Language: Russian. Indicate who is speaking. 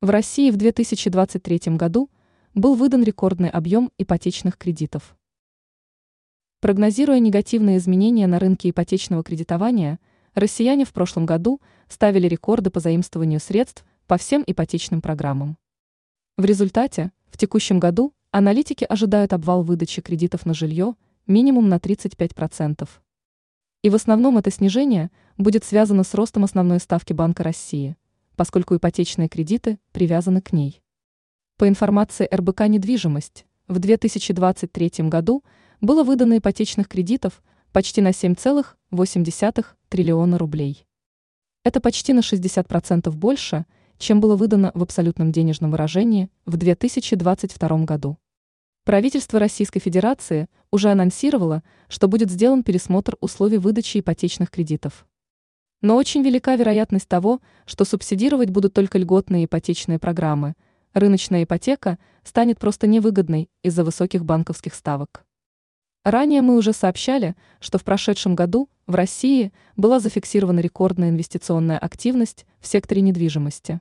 Speaker 1: В России в 2023 году был выдан рекордный объем ипотечных кредитов. Прогнозируя негативные изменения на рынке ипотечного кредитования, россияне в прошлом году ставили рекорды по заимствованию средств по всем ипотечным программам. В результате, в текущем году аналитики ожидают обвал выдачи кредитов на жилье минимум на 35%. И в основном это снижение будет связано с ростом основной ставки Банка России – поскольку ипотечные кредиты привязаны к ней. По информации РБК «Недвижимость», в 2023 году было выдано ипотечных кредитов почти на 7,8 триллиона рублей. Это почти на 60% больше, чем было выдано в абсолютном денежном выражении в 2022 году. Правительство Российской Федерации уже анонсировало, что будет сделан пересмотр условий выдачи ипотечных кредитов. Но очень велика вероятность того, что субсидировать будут только льготные ипотечные программы. Рыночная ипотека станет просто невыгодной из-за высоких банковских ставок. Ранее мы уже сообщали, что в прошедшем году в России была зафиксирована рекордная инвестиционная активность в секторе недвижимости.